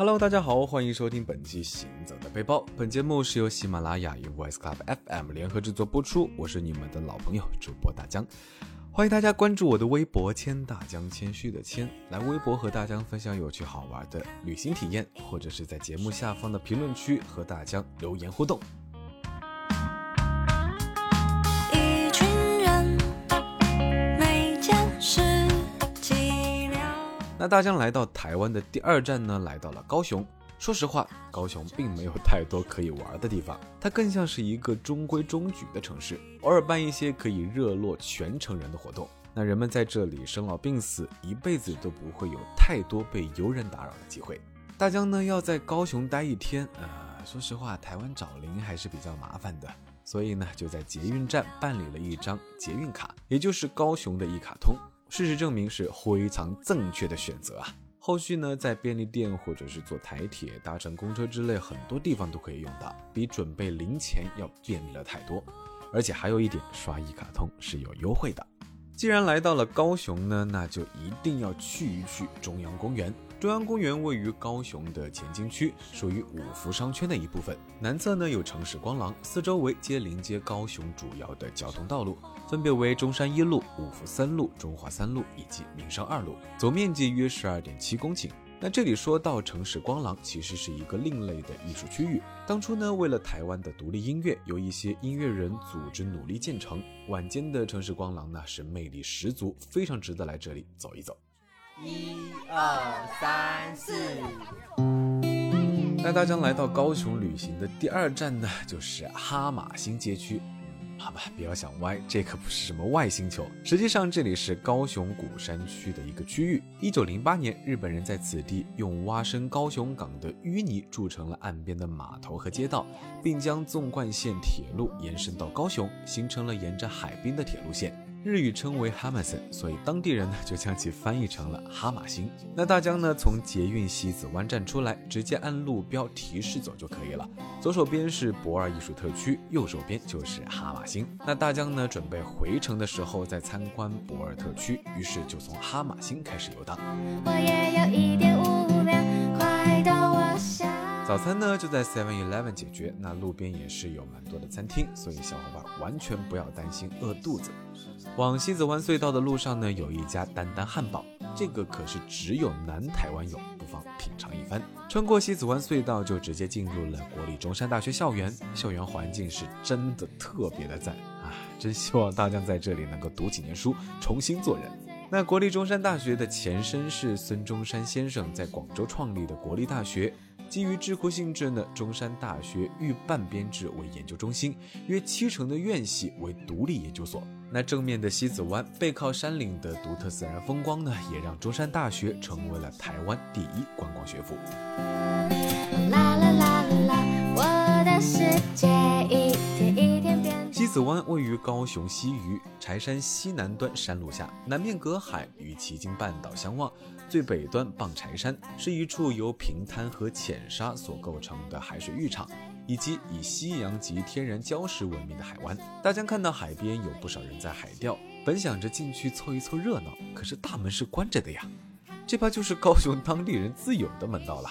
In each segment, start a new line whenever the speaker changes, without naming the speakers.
Hello，大家好，欢迎收听本期《行走的背包》。本节目是由喜马拉雅与 Voice Club FM 联合制作播出。我是你们的老朋友主播大江，欢迎大家关注我的微博“谦大江”，谦虚的谦，来微博和大江分享有趣好玩的旅行体验，或者是在节目下方的评论区和大江留言互动。那大江来到台湾的第二站呢，来到了高雄。说实话，高雄并没有太多可以玩的地方，它更像是一个中规中矩的城市，偶尔办一些可以热络全城人的活动。那人们在这里生老病死，一辈子都不会有太多被游人打扰的机会。大江呢要在高雄待一天，呃，说实话，台湾找零还是比较麻烦的，所以呢就在捷运站办理了一张捷运卡，也就是高雄的一卡通。事实证明是非常正确的选择啊！后续呢，在便利店或者是坐台铁、搭乘公车之类很多地方都可以用到，比准备零钱要便利了太多。而且还有一点，刷一卡通是有优惠的。既然来到了高雄呢，那就一定要去一去中央公园。中央公园位于高雄的前进区，属于五福商圈的一部分。南侧呢有城市光廊，四周围皆临接高雄主要的交通道路，分别为中山一路、五福三路、中华三路以及民生二路，总面积约十二点七公顷。那这里说到城市光廊，其实是一个另类的艺术区域。当初呢，为了台湾的独立音乐，由一些音乐人组织努力建成。晚间的城市光廊呢，是魅力十足，非常值得来这里走一走。
一二三四，
那大江来到高雄旅行的第二站呢，就是哈马星街区。好吧，不要想歪，这可不是什么外星球。实际上，这里是高雄古山区的一个区域。一九零八年，日本人在此地用挖深高雄港的淤泥筑成了岸边的码头和街道，并将纵贯线铁路延伸到高雄，形成了沿着海滨的铁路线。日语称为哈马森，所以当地人呢就将其翻译成了哈马星。那大江呢从捷运西子湾站出来，直接按路标提示走就可以了。左手边是博尔艺术特区，右手边就是哈马星。那大江呢准备回程的时候再参观博尔特区，于是就从哈马星开始游荡。
我也有一点，
早餐呢就在 Seven Eleven 解决，那路边也是有蛮多的餐厅，所以小伙伴完全不要担心饿肚子。往西子湾隧道的路上呢，有一家丹丹汉堡，这个可是只有南台湾有，不妨品尝一番。穿过西子湾隧道，就直接进入了国立中山大学校园，校园环境是真的特别的赞啊！真希望大江在这里能够读几年书，重新做人。那国立中山大学的前身是孙中山先生在广州创立的国立大学。基于智库性质呢，中山大学预办编制为研究中心，约七成的院系为独立研究所。那正面的西子湾，背靠山岭的独特自然风光呢，也让中山大学成为了台湾第一观光学府。
啦啦啦啦啦，我的世界一天一天变。
西子湾位于高雄西隅柴山西南端山路下，南面隔海，与旗津半岛相望。最北端傍柴山，是一处由平滩和浅沙所构成的海水浴场，以及以夕阳及天然礁石闻名的海湾。大家看到海边有不少人在海钓，本想着进去凑一凑热闹，可是大门是关着的呀。这怕就是高雄当地人自有的门道了。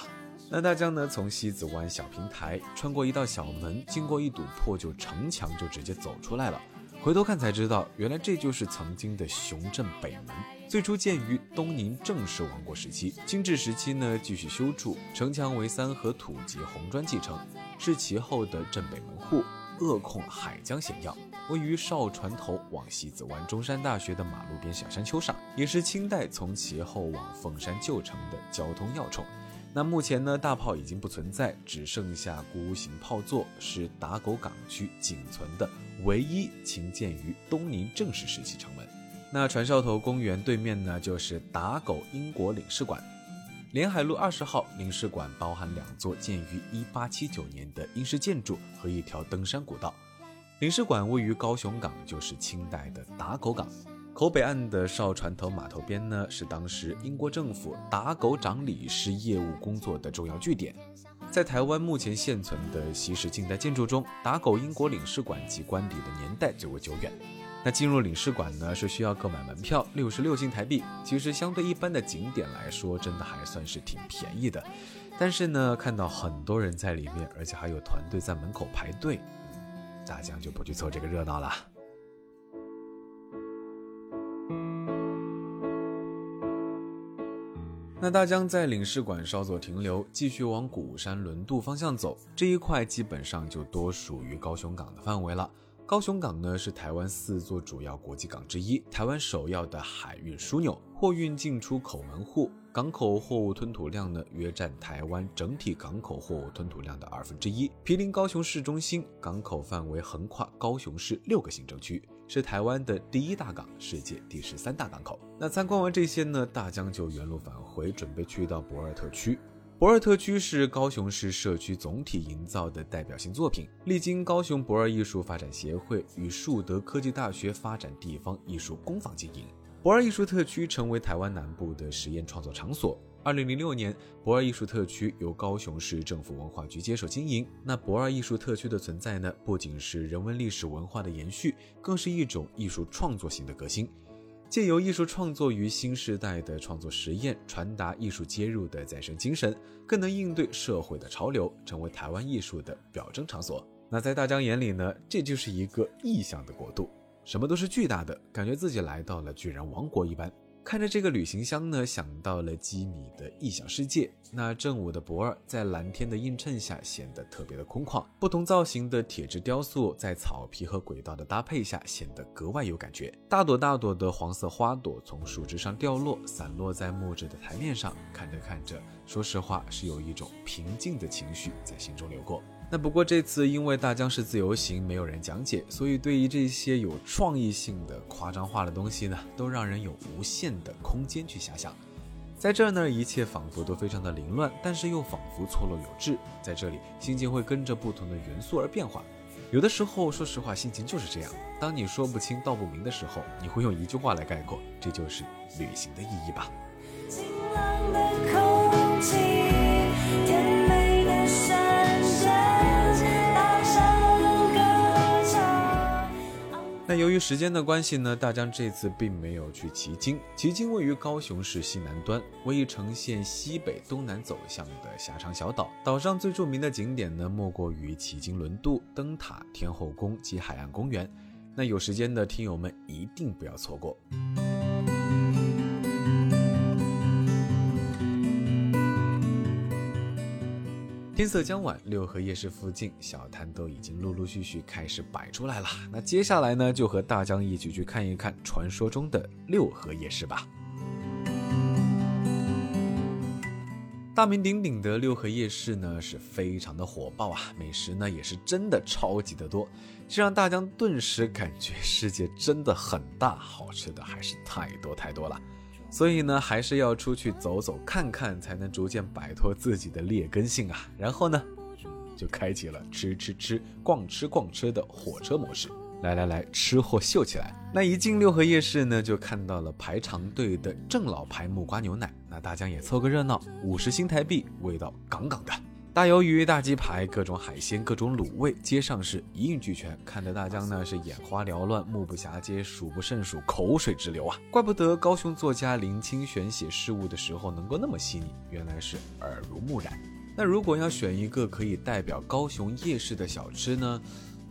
那大江呢，从西子湾小平台穿过一道小门，经过一堵破旧城墙，就直接走出来了。回头看才知道，原来这就是曾经的雄镇北门。最初建于东宁正式王国时期，清治时期呢继续修筑，城墙为三合土及红砖砌成，是其后的镇北门户，扼控海江险要。位于哨船头往西子湾中山大学的马路边小山丘上，也是清代从其后往凤山旧城的交通要冲。那目前呢，大炮已经不存在，只剩下孤形炮座，是打狗港区仅存的唯一倾建于东宁正式时期城门。那船哨头公园对面呢，就是打狗英国领事馆。连海路二十号领事馆包含两座建于一八七九年的英式建筑和一条登山古道。领事馆位于高雄港，就是清代的打狗港。口北岸的哨船头码头边呢，是当时英国政府打狗长理事业务工作的重要据点。在台湾目前现存的西式近代建筑中，打狗英国领事馆及官邸的年代最为久远。那进入领事馆呢，是需要购买门票，六十六新台币。其实相对一般的景点来说，真的还算是挺便宜的。但是呢，看到很多人在里面，而且还有团队在门口排队，大江就不去凑这个热闹了。那大江在领事馆稍作停留，继续往鼓山轮渡方向走。这一块基本上就多属于高雄港的范围了。高雄港呢是台湾四座主要国际港之一，台湾首要的海运枢纽，货运进出口门户。港口货物吞吐量呢约占台湾整体港口货物吞吐量的二分之一。毗邻高雄市中心，港口范围横跨高雄市六个行政区。是台湾的第一大港，世界第十三大港口。那参观完这些呢，大江就原路返回，准备去到博尔特区。博尔特区是高雄市社区总体营造的代表性作品，历经高雄博尔艺术发展协会与树德科技大学发展地方艺术工坊经营。博尔艺术特区成为台湾南部的实验创作场所。二零零六年，博尔艺术特区由高雄市政府文化局接手经营。那博尔艺术特区的存在呢，不仅是人文历史文化的延续，更是一种艺术创作型的革新。借由艺术创作与新时代的创作实验，传达艺术接入的再生精神，更能应对社会的潮流，成为台湾艺术的表征场所。那在大江眼里呢，这就是一个异象的国度，什么都是巨大的，感觉自己来到了巨人王国一般。看着这个旅行箱呢，想到了基米的异想世界。那正午的博尔在蓝天的映衬下显得特别的空旷，不同造型的铁质雕塑在草皮和轨道的搭配下显得格外有感觉。大朵大朵的黄色花朵从树枝上掉落，散落在木质的台面上。看着看着，说实话是有一种平静的情绪在心中流过。那不过这次因为大江是自由行，没有人讲解，所以对于这些有创意性的夸张化的东西呢，都让人有无限的空间去遐想。在这儿呢，一切仿佛都非常的凌乱，但是又仿佛错落有致。在这里，心情会跟着不同的元素而变化。有的时候，说实话，心情就是这样。当你说不清道不明的时候，你会用一句话来概括，这就是旅行的意义吧。那由于时间的关系呢，大江这次并没有去旗津。旗津位于高雄市西南端，为一呈现西北东南走向的狭长小岛。岛上最著名的景点呢，莫过于旗津轮渡、灯塔、天后宫及海岸公园。那有时间的听友们一定不要错过。天色将晚，六合夜市附近小摊都已经陆陆续续开始摆出来了。那接下来呢，就和大江一起去看一看传说中的六合夜市吧。大名鼎鼎的六合夜市呢，是非常的火爆啊，美食呢也是真的超级的多，这让大江顿时感觉世界真的很大，好吃的还是太多太多了。所以呢，还是要出去走走看看，才能逐渐摆脱自己的劣根性啊。然后呢，就开启了吃吃吃、逛吃逛吃的火车模式。来来来，吃货秀起来！那一进六合夜市呢，就看到了排长队的正老牌木瓜牛奶。那大家也凑个热闹，五十新台币，味道杠杠的。大鱿鱼、大鸡排、各种海鲜、各种卤味，街上是一应俱全，看得大江呢是眼花缭乱、目不暇接、数不胜数、口水直流啊！怪不得高雄作家林清玄写事物的时候能够那么细腻，原来是耳濡目染。那如果要选一个可以代表高雄夜市的小吃呢？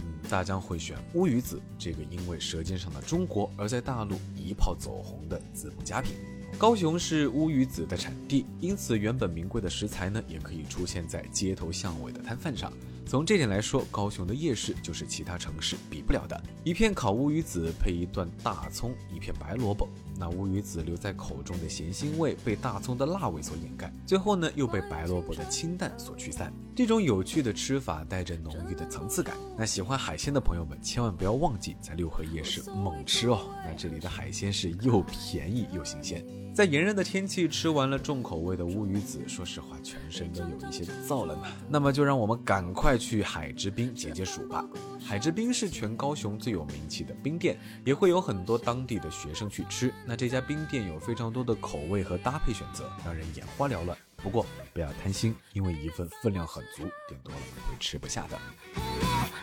嗯，大江会选乌鱼子这个因为《舌尖上的中国》而在大陆一炮走红的滋补佳品。高雄是乌鱼子的产地，因此原本名贵的食材呢，也可以出现在街头巷尾的摊贩上。从这点来说，高雄的夜市就是其他城市比不了的。一片烤乌鱼子配一段大葱，一片白萝卜，那乌鱼子留在口中的咸腥味被大葱的辣味所掩盖，最后呢又被白萝卜的清淡所驱散。这种有趣的吃法带着浓郁的层次感。那喜欢海鲜的朋友们千万不要忘记在六合夜市猛吃哦。那这里的海鲜是又便宜又新鲜。在炎热的天气吃完了重口味的乌鱼子，说实话全身都有一些燥了呢。那么就让我们赶快去海之滨解解暑吧。海之滨是全高雄最有名气的冰店，也会有很多当地的学生去吃。那这家冰店有非常多的口味和搭配选择，让人眼花缭乱。不过不要贪心，因为一份分量很足，点多了会吃不下的。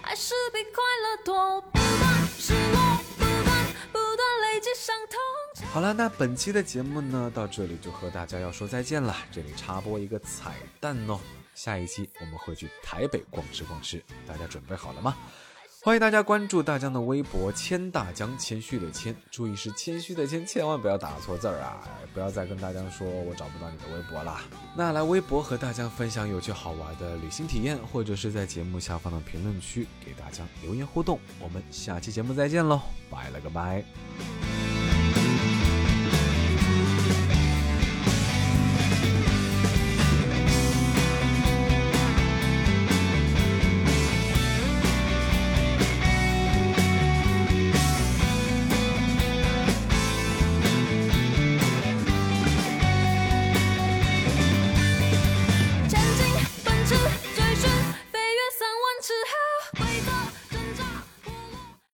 还是比快乐多，不断失落，不断不断累积伤痛。好了，那本期的节目呢，到这里就和大家要说再见了。这里插播一个彩蛋哦，下一期我们会去台北逛吃逛吃，大家准备好了吗？欢迎大家关注大江的微博“谦大江”，谦虚的谦，注意是谦虚的谦，千万不要打错字儿啊！不要再跟大江说我找不到你的微博啦。那来微博和大江分享有趣好玩的旅行体验，或者是在节目下方的评论区给大江留言互动。我们下期节目再见喽，拜了个拜。